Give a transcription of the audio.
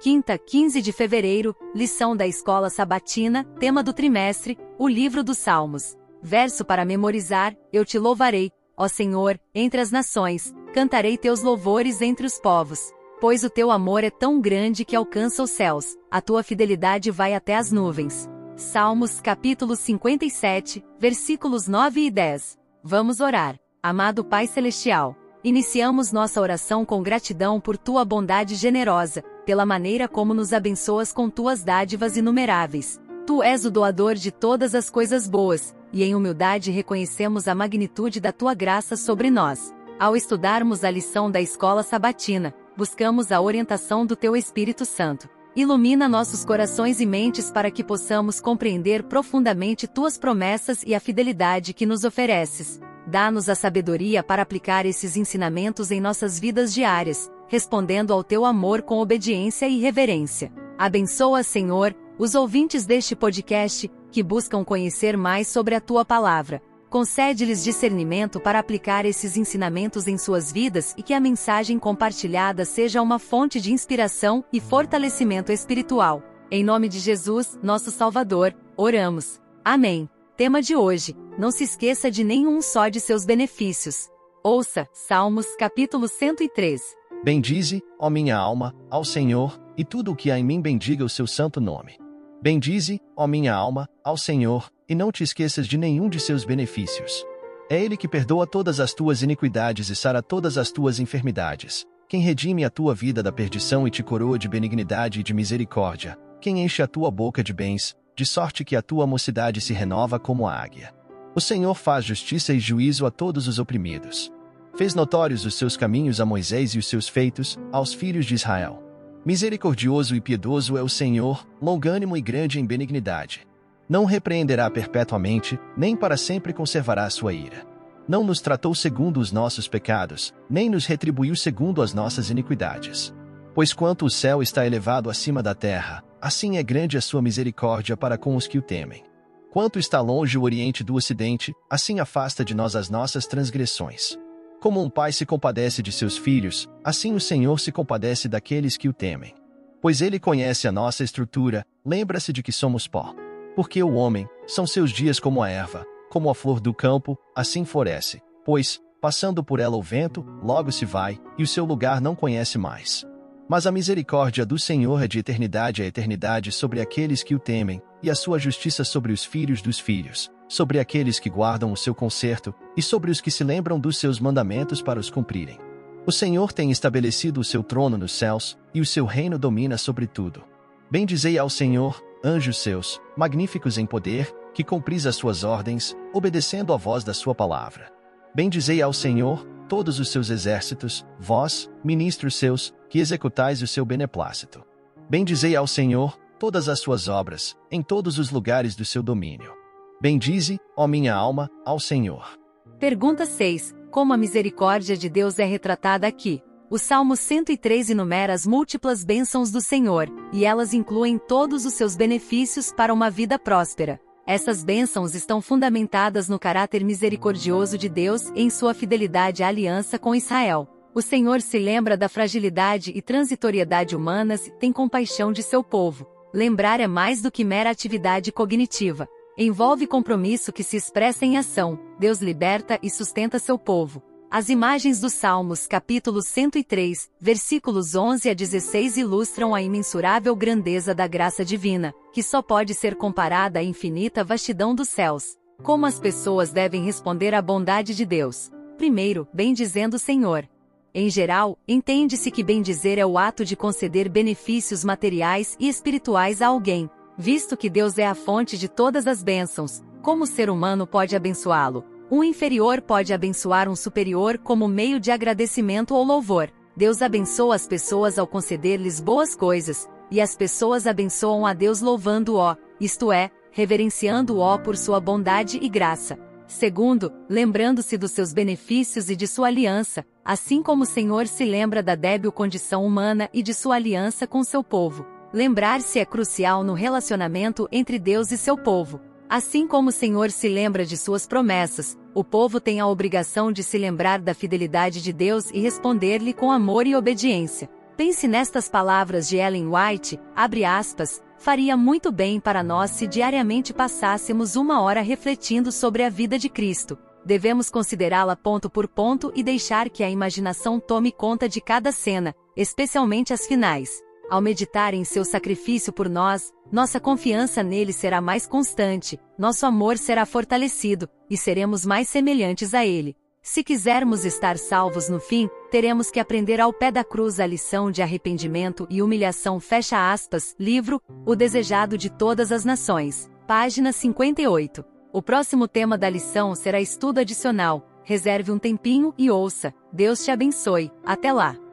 Quinta, 15 de fevereiro, lição da escola sabatina, tema do trimestre, o livro dos Salmos. Verso para memorizar: Eu te louvarei, ó Senhor, entre as nações, cantarei teus louvores entre os povos. Pois o teu amor é tão grande que alcança os céus, a tua fidelidade vai até as nuvens. Salmos capítulo 57, versículos 9 e 10. Vamos orar. Amado Pai Celestial, iniciamos nossa oração com gratidão por tua bondade generosa, pela maneira como nos abençoas com tuas dádivas inumeráveis. Tu és o doador de todas as coisas boas, e em humildade reconhecemos a magnitude da tua graça sobre nós. Ao estudarmos a lição da escola sabatina, buscamos a orientação do teu Espírito Santo. Ilumina nossos corações e mentes para que possamos compreender profundamente tuas promessas e a fidelidade que nos ofereces. Dá-nos a sabedoria para aplicar esses ensinamentos em nossas vidas diárias, respondendo ao teu amor com obediência e reverência. Abençoa, Senhor, os ouvintes deste podcast, que buscam conhecer mais sobre a tua palavra. Concede-lhes discernimento para aplicar esses ensinamentos em suas vidas e que a mensagem compartilhada seja uma fonte de inspiração e fortalecimento espiritual. Em nome de Jesus, nosso Salvador, oramos. Amém. Tema de hoje: Não se esqueça de nenhum só de seus benefícios. Ouça, Salmos capítulo 103. Bendize, ó minha alma, ao Senhor, e tudo o que há em mim bendiga o seu santo nome. Bendize, ó minha alma, ao Senhor, e não te esqueças de nenhum de seus benefícios. É Ele que perdoa todas as tuas iniquidades e sara todas as tuas enfermidades. Quem redime a tua vida da perdição e te coroa de benignidade e de misericórdia. Quem enche a tua boca de bens, de sorte que a tua mocidade se renova como a águia. O Senhor faz justiça e juízo a todos os oprimidos. Fez notórios os seus caminhos a Moisés e os seus feitos, aos filhos de Israel. Misericordioso e piedoso é o Senhor, longânimo e grande em benignidade. Não repreenderá perpetuamente, nem para sempre conservará sua ira. Não nos tratou segundo os nossos pecados, nem nos retribuiu segundo as nossas iniquidades. Pois quanto o céu está elevado acima da terra, assim é grande a sua misericórdia para com os que o temem. Quanto está longe o Oriente do Ocidente, assim afasta de nós as nossas transgressões. Como um pai se compadece de seus filhos, assim o Senhor se compadece daqueles que o temem. Pois ele conhece a nossa estrutura, lembra-se de que somos pó. Porque o homem, são seus dias como a erva, como a flor do campo, assim floresce. Pois, passando por ela o vento, logo se vai, e o seu lugar não conhece mais. Mas a misericórdia do Senhor é de eternidade a eternidade sobre aqueles que o temem, e a sua justiça sobre os filhos dos filhos, sobre aqueles que guardam o seu conserto, e sobre os que se lembram dos seus mandamentos para os cumprirem. O Senhor tem estabelecido o seu trono nos céus, e o seu reino domina sobre tudo. Bendizei ao Senhor, anjos seus, magníficos em poder, que cumpris as suas ordens, obedecendo à voz da sua palavra. Bendizei ao Senhor, todos os seus exércitos, vós, ministros seus, que executais o seu beneplácito. Bendizei ao Senhor, todas as suas obras, em todos os lugares do seu domínio. Bendize, ó minha alma, ao Senhor. Pergunta 6. Como a misericórdia de Deus é retratada aqui? O Salmo 103 enumera as múltiplas bênçãos do Senhor, e elas incluem todos os seus benefícios para uma vida próspera. Essas bênçãos estão fundamentadas no caráter misericordioso de Deus e em sua fidelidade à aliança com Israel. O Senhor se lembra da fragilidade e transitoriedade humanas e tem compaixão de seu povo. Lembrar é mais do que mera atividade cognitiva. Envolve compromisso que se expressa em ação. Deus liberta e sustenta seu povo. As imagens dos Salmos, capítulo 103, versículos 11 a 16 ilustram a imensurável grandeza da graça divina, que só pode ser comparada à infinita vastidão dos céus. Como as pessoas devem responder à bondade de Deus? Primeiro, bendizendo o Senhor. Em geral, entende-se que bendizer é o ato de conceder benefícios materiais e espirituais a alguém, Visto que Deus é a fonte de todas as bênçãos, como o ser humano pode abençoá-lo? Um inferior pode abençoar um superior como meio de agradecimento ou louvor. Deus abençoa as pessoas ao conceder-lhes boas coisas, e as pessoas abençoam a Deus louvando-o, isto é, reverenciando-o por sua bondade e graça. Segundo, lembrando-se dos seus benefícios e de sua aliança, assim como o Senhor se lembra da débil condição humana e de sua aliança com seu povo. Lembrar-se é crucial no relacionamento entre Deus e seu povo. Assim como o Senhor se lembra de suas promessas, o povo tem a obrigação de se lembrar da fidelidade de Deus e responder-lhe com amor e obediência. Pense nestas palavras de Ellen White, abre aspas, faria muito bem para nós se diariamente passássemos uma hora refletindo sobre a vida de Cristo. Devemos considerá-la ponto por ponto e deixar que a imaginação tome conta de cada cena, especialmente as finais. Ao meditar em seu sacrifício por nós, nossa confiança nele será mais constante, nosso amor será fortalecido, e seremos mais semelhantes a ele. Se quisermos estar salvos no fim, teremos que aprender ao pé da cruz a lição de arrependimento e humilhação. Fecha aspas, livro, O Desejado de Todas as Nações, página 58. O próximo tema da lição será estudo adicional. Reserve um tempinho e ouça. Deus te abençoe. Até lá!